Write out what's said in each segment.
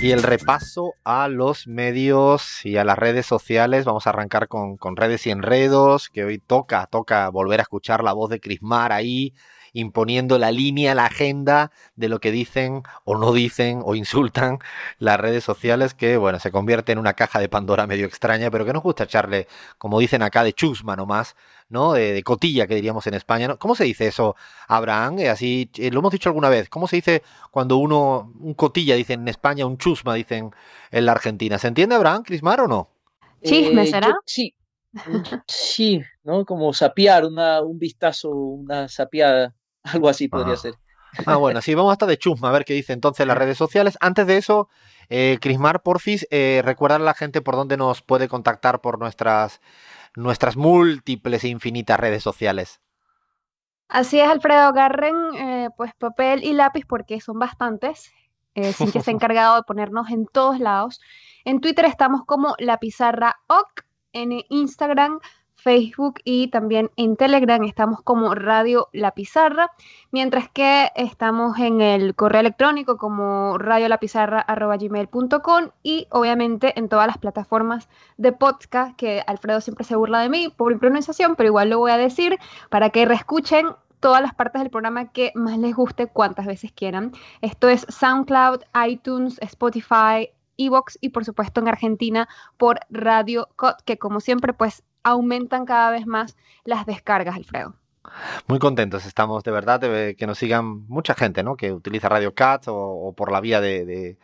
Y el repaso a los medios y a las redes sociales. Vamos a arrancar con, con redes y enredos, que hoy toca, toca volver a escuchar la voz de Crismar ahí, imponiendo la línea, la agenda de lo que dicen o no dicen o insultan las redes sociales, que bueno, se convierte en una caja de Pandora medio extraña, pero que nos gusta echarle, como dicen acá, de chusma nomás, ¿no? De, cotilla, que diríamos en España. ¿Cómo se dice eso, Abraham? Eh, así, eh, lo hemos dicho alguna vez. ¿Cómo se dice cuando uno, un cotilla, dicen en España, un chusma, dicen en la Argentina? ¿Se entiende, Abraham, Crismar, o no? Chisme, eh, ¿será? sí, sí, ¿no? Como sapear, una, un vistazo, una sapeada. Algo así podría ser. Ah, bueno, sí, vamos hasta de chusma a ver qué dice entonces las redes sociales. Antes de eso, eh, Crismar, porfis, eh, recordar a la gente por dónde nos puede contactar por nuestras, nuestras múltiples e infinitas redes sociales. Así es, Alfredo, agarren eh, pues papel y lápiz porque son bastantes. Eh, sin que se ha encargado de ponernos en todos lados. En Twitter estamos como la pizarra OC, en Instagram Facebook y también en Telegram estamos como Radio La Pizarra, mientras que estamos en el correo electrónico como radiolapizarra.gmail.com y obviamente en todas las plataformas de podcast que Alfredo siempre se burla de mí por mi pronunciación, pero igual lo voy a decir para que reescuchen todas las partes del programa que más les guste cuantas veces quieran. Esto es SoundCloud, iTunes, Spotify, Evox y por supuesto en Argentina por Radio Cod, que como siempre pues aumentan cada vez más las descargas, Alfredo. Muy contentos estamos de verdad de que nos sigan mucha gente, ¿no? Que utiliza Radio Cats o, por la vía de,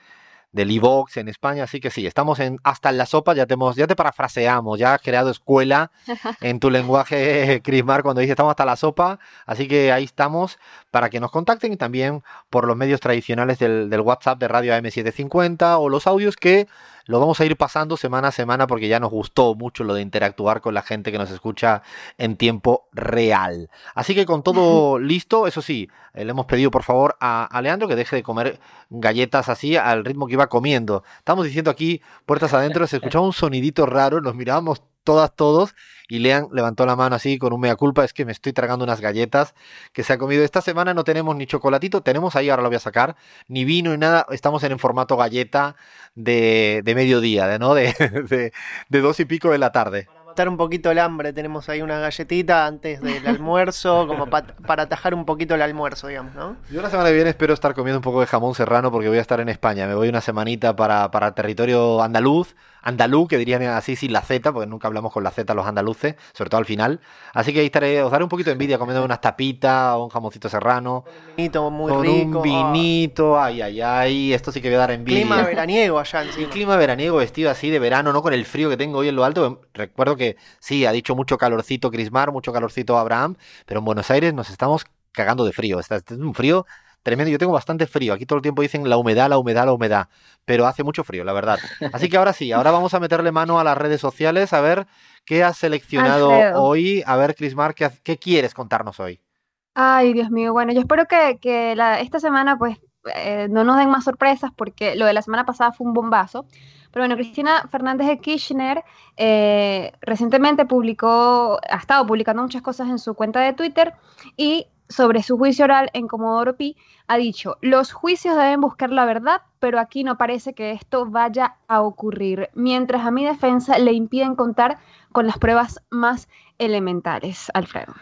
del iVox en España, así que sí, estamos en hasta en la sopa, ya te, ya te parafraseamos, ya has creado escuela en tu lenguaje, Crismar, cuando dice estamos hasta la sopa, así que ahí estamos para que nos contacten y también por los medios tradicionales del, del WhatsApp de Radio AM750 o los audios que lo vamos a ir pasando semana a semana porque ya nos gustó mucho lo de interactuar con la gente que nos escucha en tiempo real. Así que con todo listo, eso sí, eh, le hemos pedido por favor a, a, Leandro que deje de comer galletas así al ritmo que iba comiendo. Estamos diciendo aquí, puertas adentro, se escuchaba un sonidito raro, nos mirábamos todas, todos, y Lean levantó la mano así con un mea culpa, es que me estoy tragando unas galletas que se ha comido. Esta semana no tenemos ni chocolatito, tenemos ahí, ahora lo voy a sacar, ni vino ni nada, estamos en el formato galleta de, de mediodía, de, ¿no? De, de, de dos y pico de la tarde un poquito el hambre. Tenemos ahí una galletita antes del almuerzo, como para atajar un poquito el almuerzo, digamos, ¿no? Yo la semana que viene espero estar comiendo un poco de jamón serrano porque voy a estar en España. Me voy una semanita para, para territorio andaluz andaluz, que dirían así sin la Z, porque nunca hablamos con la Z los andaluces, sobre todo al final. Así que ahí estaré, os daré un poquito de envidia comiendo unas tapitas o un jamoncito serrano. Un vinito muy con rico. un vinito, ay, ay, ay, esto sí que voy a dar envidia. Clima veraniego allá encima. Sí, clima veraniego, vestido así de verano, no con el frío que tengo hoy en lo alto. Recuerdo que sí, ha dicho mucho calorcito Crismar, mucho calorcito Abraham, pero en Buenos Aires nos estamos cagando de frío. Este es un frío tremendo. Yo tengo bastante frío. Aquí todo el tiempo dicen la humedad, la humedad, la humedad. Pero hace mucho frío, la verdad. Así que ahora sí, ahora vamos a meterle mano a las redes sociales a ver qué has seleccionado hoy. A ver, Crismar, ¿qué, ¿qué, quieres contarnos hoy? Ay, Dios mío. Bueno, yo espero que, que la, esta semana, pues, eh, no nos den más sorpresas porque lo de la semana pasada fue un bombazo. Pero bueno, Cristina Fernández de Kirchner eh, recientemente publicó, ha estado publicando muchas cosas en su cuenta de Twitter y sobre su juicio oral en Comodoro Pi, ha dicho, los juicios deben buscar la verdad, pero aquí no parece que esto vaya a ocurrir, mientras a mi defensa le impiden contar con las pruebas más elementales, Alfredo.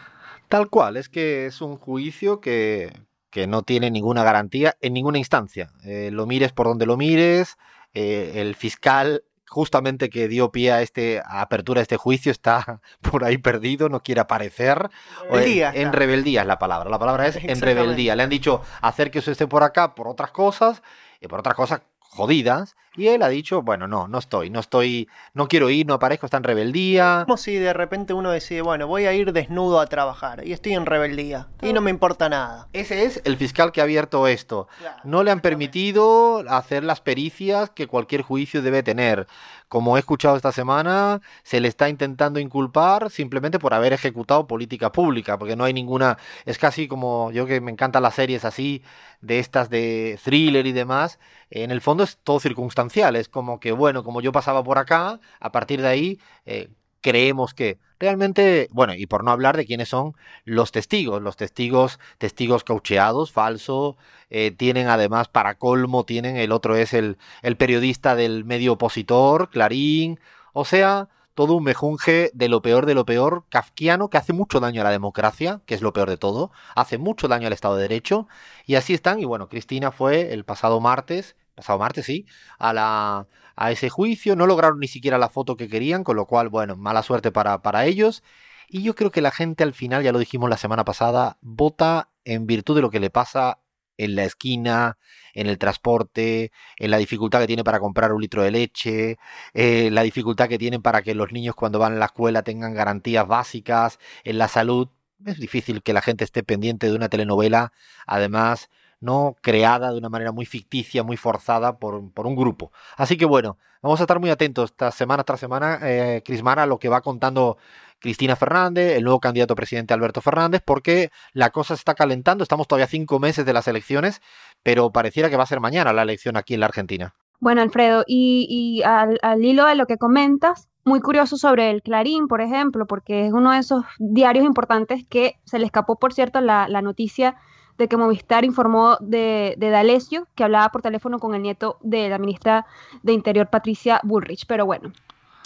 Tal cual, es que es un juicio que, que no tiene ninguna garantía en ninguna instancia. Eh, lo mires por donde lo mires, eh, el fiscal justamente que dio pie a este a apertura de este juicio está por ahí perdido, no quiere aparecer. Rebeldía, en, en, rebeldía es la palabra. La palabra es en rebeldía. Le han dicho hacer que eso esté por acá por otras cosas y por otras cosas jodidas y él ha dicho, bueno, no, no estoy, no estoy, no quiero ir, no aparezco, está en rebeldía. Como si de repente uno decide, bueno, voy a ir desnudo a trabajar y estoy en rebeldía y no me importa nada. Ese es el fiscal que ha abierto esto. Claro, no le han permitido hacer las pericias que cualquier juicio debe tener. Como he escuchado esta semana, se le está intentando inculpar simplemente por haber ejecutado política pública, porque no hay ninguna, es casi como yo que me encantan las series así, de estas de thriller y demás, en el fondo es todo circunstancial, es como que, bueno, como yo pasaba por acá, a partir de ahí, eh, creemos que realmente, bueno, y por no hablar de quiénes son los testigos, los testigos, testigos caucheados, falso, eh, tienen además para colmo, tienen, el otro es el, el periodista del medio opositor, Clarín, o sea, todo un mejunje de lo peor de lo peor, kafkiano, que hace mucho daño a la democracia, que es lo peor de todo, hace mucho daño al Estado de Derecho, y así están, y bueno, Cristina fue el pasado martes, pasado martes sí, a la a ese juicio, no lograron ni siquiera la foto que querían, con lo cual, bueno, mala suerte para, para ellos, y yo creo que la gente al final, ya lo dijimos la semana pasada, vota en virtud de lo que le pasa en la esquina, en el transporte, en la dificultad que tiene para comprar un litro de leche, eh, la dificultad que tienen para que los niños cuando van a la escuela tengan garantías básicas, en la salud. Es difícil que la gente esté pendiente de una telenovela, además, no creada de una manera muy ficticia, muy forzada por, por un grupo. Así que bueno, vamos a estar muy atentos esta semana tras semana, eh, Crismara, a lo que va contando Cristina Fernández, el nuevo candidato presidente Alberto Fernández, porque la cosa se está calentando, estamos todavía cinco meses de las elecciones, pero pareciera que va a ser mañana la elección aquí en la Argentina. Bueno, Alfredo, y, al, hilo de lo que comentas, muy curioso sobre el Clarín, por ejemplo, porque es uno de esos diarios importantes que se le escapó, por cierto, la, noticia de que Movistar informó de, de D'Alessio, que hablaba por teléfono con el nieto de la ministra de Interior, Patricia Bullrich. Pero bueno,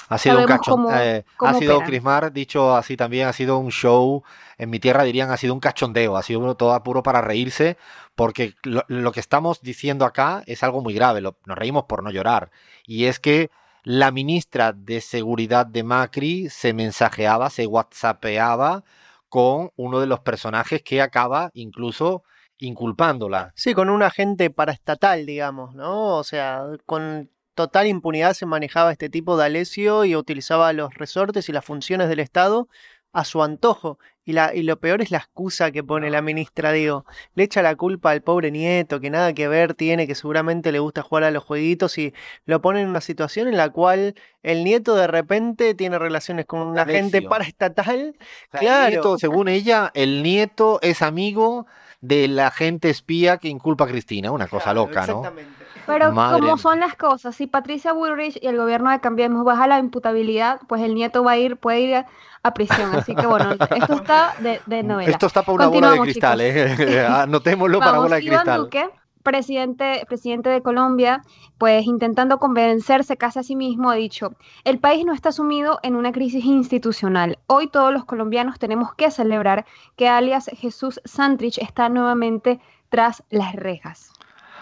ha sido un cachondeo. Eh, ha sido, Crismar, dicho así también, ha sido un show. En mi tierra dirían, ha sido un cachondeo, ha sido todo apuro para reírse, porque lo, que estamos diciendo acá es algo muy grave. nos reímos por no llorar. Y es que la ministra de Seguridad de Macri se mensajeaba, se whatsappeaba con uno de los personajes que acaba incluso inculpándola. Sí, con un agente paraestatal, digamos, ¿no? O sea, con total impunidad se manejaba este tipo de Alesio y utilizaba los resortes y las funciones del Estado a su antojo. Y, la, y lo peor es la excusa que pone la ministra, digo, le echa la culpa al pobre nieto, que nada que ver tiene, que seguramente le gusta jugar a los jueguitos y lo pone en una situación en la cual el nieto de repente tiene relaciones con un agente paraestatal. claro. según ella, el nieto es amigo del agente espía que inculpa a Cristina, una cosa loca, ¿no? Pero como son las cosas, si Patricia Bullrich y el gobierno de Cambiemos baja la imputabilidad, pues el nieto va a ir, puede ir a, prisión. Así que bueno, esto está de, novela. Esto está para una bola de cristal, ¿eh? Anotémoslo para bola de cristal. Duque, presidente, presidente de Colombia, pues intentando convencerse casi a sí mismo, ha dicho, el país no está sumido en una crisis institucional. Hoy todos los colombianos tenemos que celebrar que alias Jesús Santrich está nuevamente tras las rejas.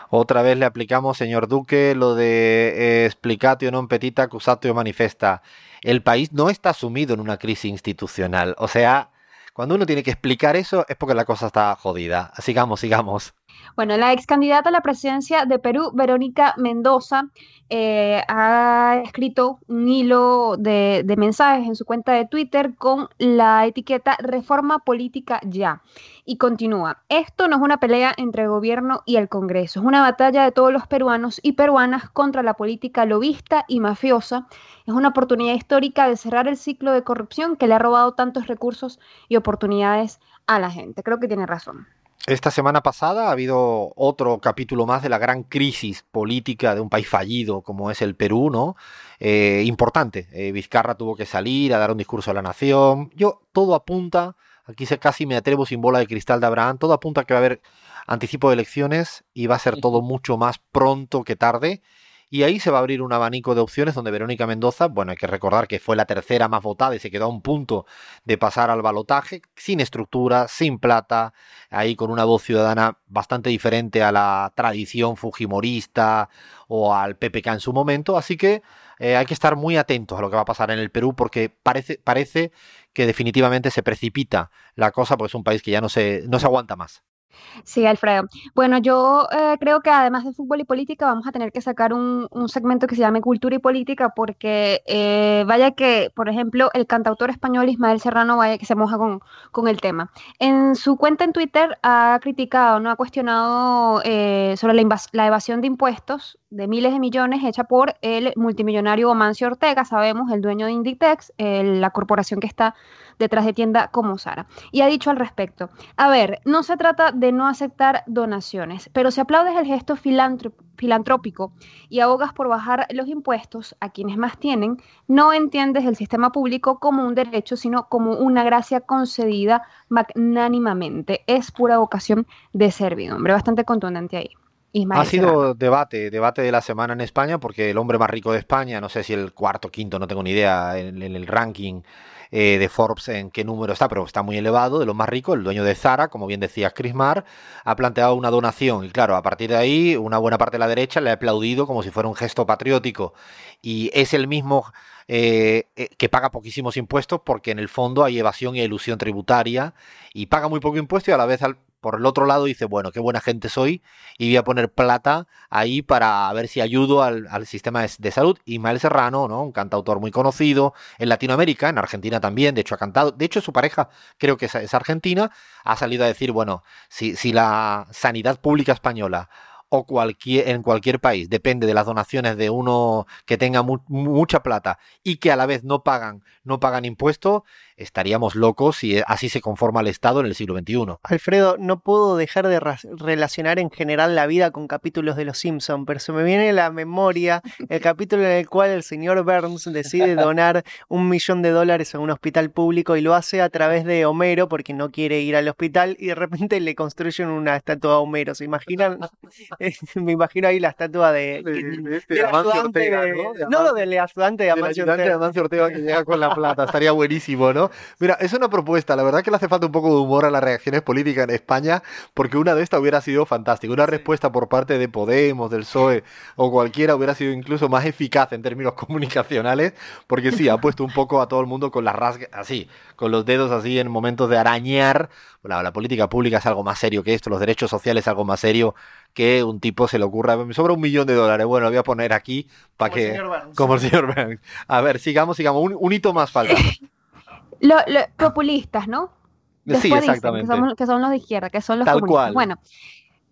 Otra vez le aplicamos, señor Duque, lo de eh, o non petita accusatio manifesta. El país no está sumido en una crisis institucional. O sea, cuando uno tiene que explicar eso es porque la cosa está jodida. Sigamos, sigamos. Bueno, la ex candidata a la presidencia de Perú, Verónica Mendoza, eh, ha escrito un hilo de, mensajes en su cuenta de Twitter con la etiqueta Reforma Política Ya. Y continúa, esto no es una pelea entre el gobierno y el Congreso, es una batalla de todos los peruanos y peruanas contra la política lobista y mafiosa. Es una oportunidad histórica de cerrar el ciclo de corrupción que le ha robado tantos recursos y oportunidades a la gente. Creo que tiene razón. Esta semana pasada ha habido otro capítulo más de la gran crisis política de un país fallido como es el Perú, ¿no? Eh, importante. Eh, Vizcarra tuvo que salir a dar un discurso a la nación. Yo, todo apunta, aquí se casi me atrevo sin bola de cristal de Abraham, todo apunta a que va a haber anticipo de elecciones y va a ser todo mucho más pronto que tarde y ahí se va a abrir un abanico de opciones donde Verónica Mendoza, bueno, hay que recordar que fue la tercera más votada y se quedó a un punto de pasar al balotaje, sin estructura, sin plata, ahí con una voz ciudadana bastante diferente a la tradición fujimorista o al PPK en su momento, así que eh, hay que estar muy atentos a lo que va a pasar en el Perú porque parece, parece que definitivamente se precipita la cosa porque es un país que ya no se, no se aguanta más. Sí, Alfredo. Bueno, yo eh, creo que además de fútbol y política vamos a tener que sacar un, segmento que se llame cultura y política porque eh, vaya que, por ejemplo, el cantautor español Ismael Serrano vaya que se moja con, el tema. En su cuenta en Twitter ha criticado, no ha cuestionado eh, sobre la, la evasión de impuestos de miles de millones hecha por el multimillonario Omancio Ortega, sabemos, el dueño de Inditex, la corporación que está detrás de tienda como Sara. Y ha dicho al respecto, a ver, no se trata de no aceptar donaciones, pero si aplaudes el gesto filantrópico y abogas por bajar los impuestos a quienes más tienen, no entiendes el sistema público como un derecho, sino como una gracia concedida magnánimamente. Es pura vocación de servidumbre. Bastante contundente ahí. ha sido debate, debate de la semana en España, porque el hombre más rico de España, no sé si el cuarto, quinto, no tengo ni idea, en, el ranking eh, de Forbes en qué número está, pero está muy elevado, de los más ricos, el dueño de Zara, como bien decía Chris Marr, ha planteado una donación. Y claro, a partir de ahí, una buena parte de la derecha le ha aplaudido como si fuera un gesto patriótico. Y es el mismo eh, eh, que paga poquísimos impuestos porque en el fondo hay evasión y ilusión tributaria y paga muy poco impuesto y a la vez al, por el otro lado dice, bueno, qué buena gente soy y voy a poner plata ahí para ver si ayudo al, sistema de, salud. Ismael Serrano, ¿no? Un cantautor muy conocido en Latinoamérica, en Argentina también, de hecho ha cantado, de hecho su pareja creo que es, argentina, ha salido a decir, bueno, si, si la sanidad pública española o cualquier, en cualquier país, depende de las donaciones de uno que tenga mucha plata y que a la vez no pagan, no pagan impuestos, estaríamos locos si así se conforma el Estado en el siglo XXI. Alfredo, no puedo dejar de relacionar en general la vida con capítulos de Los Simpson, pero se me viene a la memoria el capítulo en el cual el señor Burns decide donar un millón de dólares a un hospital público y lo hace a través de Homero porque no quiere ir al hospital y de repente le construyen una estatua a Homero. ¿Se imaginan? me imagino ahí la estatua de... de, Ortega, ¿no? De Amancio Ortega. que llega con la plata, estaría buenísimo, ¿no? Mira, es una propuesta. La verdad que le hace falta un poco de humor a las reacciones políticas en España, porque una de estas hubiera sido fantástica. Una respuesta por parte de Podemos, del PSOE o cualquiera hubiera sido incluso más eficaz en términos comunicacionales, porque sí, ha puesto un poco a todo el mundo con las rasgas, así, con los dedos así en momentos de arañar. La, la política pública es algo más serio que esto, los derechos sociales es algo más serio que un tipo se le ocurra, me sobra un millón de dólares, bueno, lo voy a poner aquí para que... como el señor Burns. A ver, sigamos, sigamos, un hito más falta. Lo, populistas, ¿no? sí, exactamente. que, son, los de izquierda, que son los comunistas. Bueno,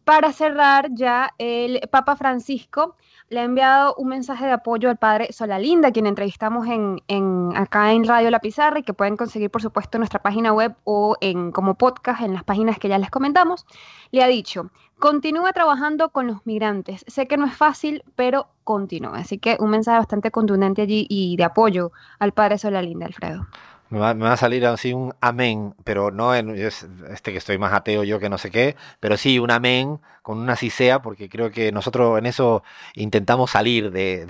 para cerrar ya, el Papa Francisco le ha enviado un mensaje de apoyo al padre Solalinda, quien entrevistamos en, en, acá en Radio La Pizarra y que pueden conseguir, por supuesto, en nuestra página web o en, como podcast en las páginas que ya les comentamos. Le ha dicho, continúa trabajando con los migrantes. Sé que no es fácil, pero continúa. Así que un mensaje bastante contundente allí y de apoyo al padre Solalinda, Alfredo. Me va, a salir así un amén, pero no en este que estoy más ateo yo que no sé qué, pero sí un amén con una sisea, porque creo que nosotros en eso intentamos salir de,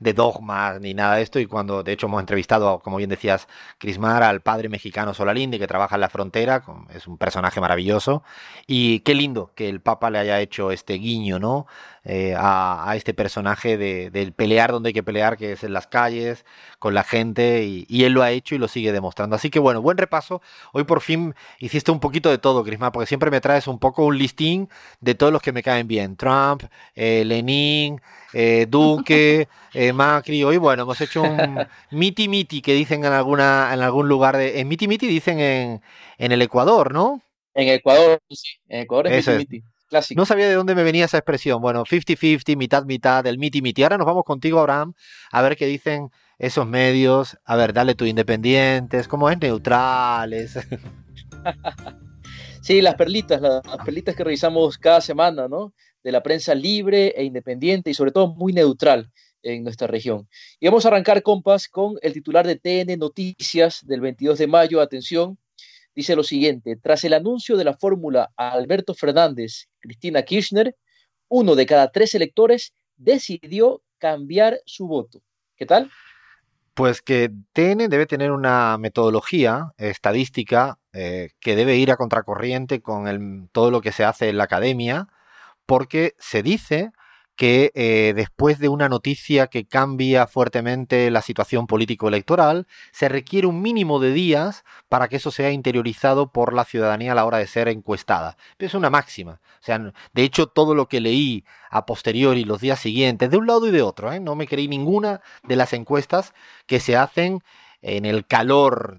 de, dogmas ni nada de esto, y cuando de hecho hemos entrevistado, como bien decías, Crismar, al padre mexicano Solalinde, que trabaja en la frontera, es un personaje maravilloso, y qué lindo que el Papa le haya hecho este guiño, ¿no? Eh, a, este personaje de, del pelear donde hay que pelear, que es en las calles, con la gente, y, él lo ha hecho y lo sigue demostrando. Así que bueno, buen repaso. Hoy por fin hiciste un poquito de todo, Crismar, porque siempre me traes un poco un listín de todo los que me caen bien. Trump, eh, Lenin, eh, Duque, eh, Macri. Hoy, bueno, hemos hecho un miti miti que dicen en alguna en algún lugar de. En miti miti dicen en, en el Ecuador, ¿no? En Ecuador, sí. En Ecuador es miti miti. Clásico. No sabía de dónde me venía esa expresión. Bueno, 50-50, mitad, mitad, el miti miti. Ahora nos vamos contigo, Abraham, a ver qué dicen esos medios. A ver, dale tu independientes, cómo es neutrales. Sí, las perlitas, las, perlitas que revisamos cada semana, ¿no? De la prensa libre e independiente y sobre todo muy neutral en nuestra región. Y vamos a arrancar, compas, con el titular de TN Noticias del 22 de mayo. Atención, dice lo siguiente, tras el anuncio de la fórmula a Alberto Fernández, Cristina Kirchner, uno de cada tres electores decidió cambiar su voto. ¿Qué tal? Pues que TN debe tener una metodología estadística eh, que debe ir a contracorriente con todo lo que se hace en la academia, porque se dice que eh, después de una noticia que cambia fuertemente la situación político-electoral, se requiere un mínimo de días para que eso sea interiorizado por la ciudadanía a la hora de ser encuestada. Es una máxima. O sea, de hecho, todo lo que leí a posteriori los días siguientes, de un lado y de otro, ¿eh? no me creí ninguna de las encuestas que se hacen en el calor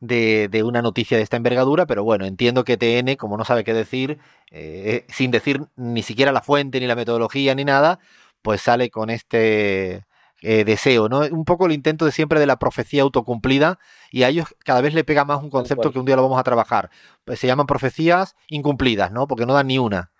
de, una noticia de esta envergadura, pero bueno, entiendo que TN, como no sabe qué decir, eh, sin decir ni siquiera la fuente, ni la metodología, ni nada, pues sale con este eh, deseo, ¿no? Un poco el intento de siempre de la profecía autocumplida y a ellos cada vez le pega más un concepto que un día lo vamos a trabajar. Pues se llaman profecías incumplidas, ¿no? Porque no dan ni una.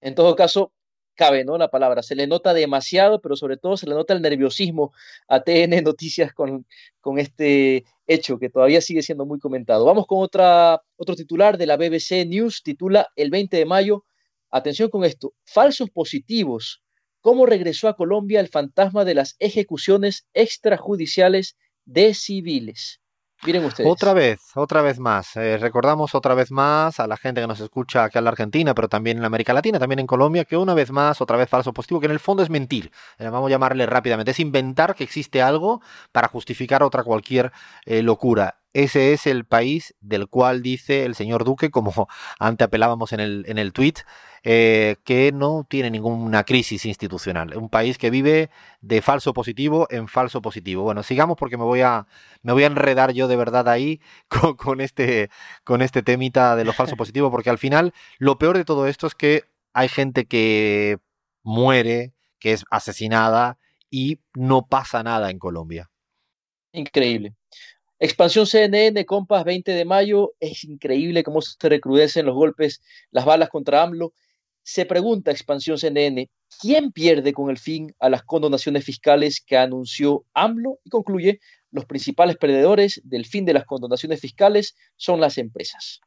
En todo caso, cabe, ¿no? La palabra. Se le nota demasiado, pero sobre todo se le nota el nerviosismo a TN Noticias con, con este hecho que todavía sigue siendo muy comentado. Vamos con otra, otro titular de la BBC News, titula el 20 de mayo. Atención con esto, falsos positivos cómo regresó a Colombia el fantasma de las ejecuciones extrajudiciales de civiles. Miren ustedes. Otra vez, otra vez más. Eh, recordamos otra vez más a la gente que nos escucha aquí en la Argentina, pero también en América Latina, también en Colombia, que una vez más, otra vez falso positivo, que en el fondo es mentir. Eh, vamos a llamarle rápidamente. Es inventar que existe algo para justificar otra cualquier eh, locura. Ese es el país del cual dice el señor Duque, como antes apelábamos en el, en el tweet, eh, que no tiene ninguna crisis institucional. Un país que vive de falso positivo en falso positivo. Bueno, sigamos porque me voy a, me voy a enredar yo de verdad ahí con, con este, con este temita de lo falso positivo, porque al final lo peor de todo esto es que hay gente que muere, que es asesinada y no pasa nada en Colombia. Increíble. Expansión CNN, compas, 20 de mayo. Es increíble cómo se recrudecen los golpes, las balas contra AMLO. Se pregunta Expansión CNN, ¿quién pierde con el fin a las condonaciones fiscales que anunció AMLO? Y concluye, los principales perdedores del fin de las condonaciones fiscales son las empresas.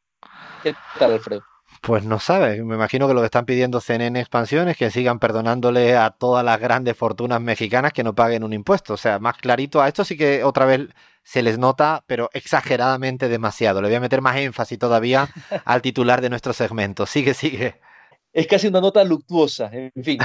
¿Qué tal, Alfredo? Pues no sabe, me imagino que lo que están pidiendo CNN Expansión es que sigan perdonándole a todas las grandes fortunas mexicanas que no paguen un impuesto. O sea, más clarito, a esto sí que otra vez se les nota, pero exageradamente demasiado. Le voy a meter más énfasis todavía al titular de nuestro segmento. Sigue, sigue. Es casi una nota luctuosa, en fin.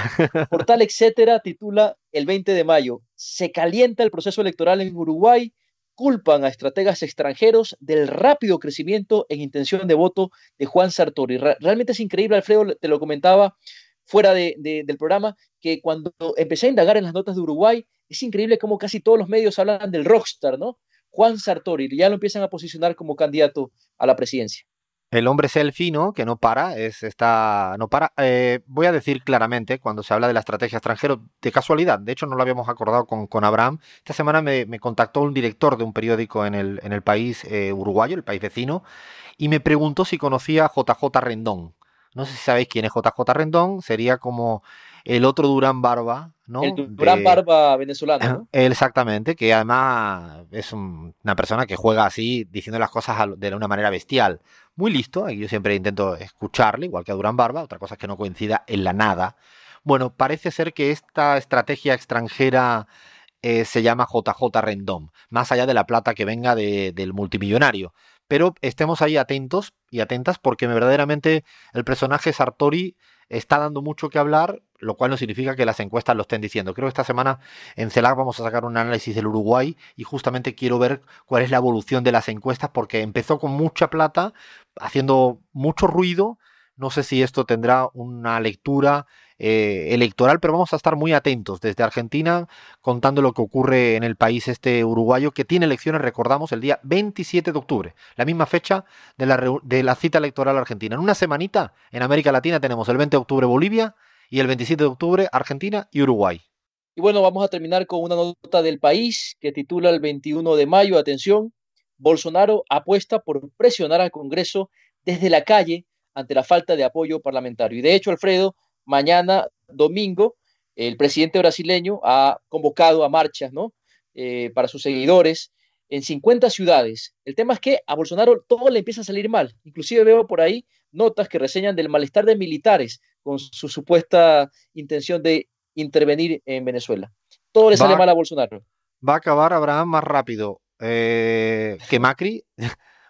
Portal Etcétera titula el 20 de mayo, se calienta el proceso electoral en Uruguay, culpan a estrategas extranjeros del rápido crecimiento en intención de voto de Juan Sartori. Realmente es increíble, Alfredo, te lo comentaba fuera de, del programa, que cuando empecé a indagar en las notas de Uruguay, es increíble cómo casi todos los medios hablan del rockstar, ¿no? Juan Sartori, ya lo empiezan a posicionar como candidato a la presidencia. El hombre selfie, ¿no? Que no para, es está, no para. Eh, voy a decir claramente, cuando se habla de la estrategia extranjera, de casualidad, de hecho no lo habíamos acordado con, con Abraham, esta semana me, contactó un director de un periódico en el, en el país eh, uruguayo, el país vecino, y me preguntó si conocía a JJ Rendón. No sé si sabéis quién es JJ Rendón, sería como el otro Durán Barba, ¿no? El Durán Barba venezolano. ¿no? Exactamente, que además es una persona que juega así, diciendo las cosas de una manera bestial. Muy listo, yo siempre intento escucharle, igual que a Durán Barba, otra cosa es que no coincida en la nada. Bueno, parece ser que esta estrategia extranjera eh, se llama JJ Rendón, más allá de la plata que venga del multimillonario. Pero estemos ahí atentos y atentas porque verdaderamente el personaje Sartori está dando mucho que hablar, lo cual no significa que las encuestas lo estén diciendo. Creo que esta semana en CELAC vamos a sacar un análisis del Uruguay y justamente quiero ver cuál es la evolución de las encuestas porque empezó con mucha plata, haciendo mucho ruido. No sé si esto tendrá una lectura eh, electoral, pero vamos a estar muy atentos desde Argentina contando lo que ocurre en el país este uruguayo que tiene elecciones, recordamos, el día 27 de octubre, la misma fecha de la, de la cita electoral argentina. En una semanita en América Latina tenemos el 20 de octubre Bolivia y el 27 de octubre Argentina y Uruguay. Y bueno, vamos a terminar con una nota del país que titula el 21 de mayo, atención, Bolsonaro apuesta por presionar al Congreso desde la calle ante la falta de apoyo parlamentario. Y de hecho, Alfredo, mañana domingo, el presidente brasileño ha convocado a marchas, ¿no? Eh, para sus seguidores en 50 ciudades. El tema es que a Bolsonaro todo le empieza a salir mal. Inclusive veo por ahí notas que reseñan del malestar de militares con su supuesta intención de intervenir en Venezuela. Todo le sale mal a Bolsonaro. Va a acabar Abraham más rápido eh, que Macri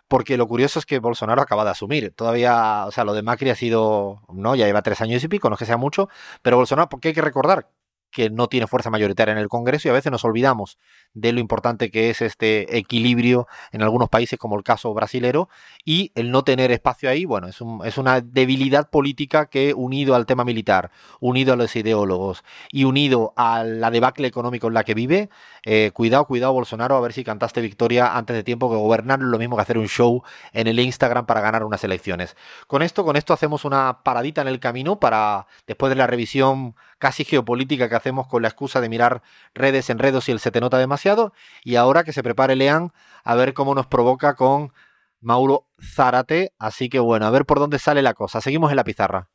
porque lo curioso es que Bolsonaro acaba de asumir. Todavía, o sea, lo de Macri ha sido, no, ya lleva tres años y pico, no es que sea mucho, pero Bolsonaro, porque hay que recordar que no tiene fuerza mayoritaria en el Congreso y a veces nos olvidamos de lo importante que es este equilibrio en algunos países como el caso brasilero y el no tener espacio ahí, bueno, es, un, es una debilidad política que unido al tema militar, unido a los ideólogos y unido a la debacle económico en la que vive, eh, cuidado, cuidado Bolsonaro, a ver si cantaste victoria antes de tiempo que gobernar lo mismo que hacer un show en el Instagram para ganar unas elecciones. Con esto, con esto hacemos una paradita en el camino para, después de la revisión casi geopolítica que hacemos con la excusa de mirar redes, enredos y el se te nota demasiado. Y ahora que se prepare Leán a ver cómo nos provoca con Mauro Zárate. Así que bueno, a ver por dónde sale la cosa. Seguimos en la pizarra.